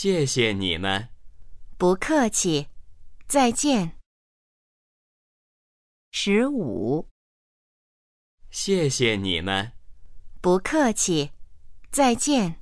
谢谢你们。不客气。再见。十五。谢谢你们。不客气。再见。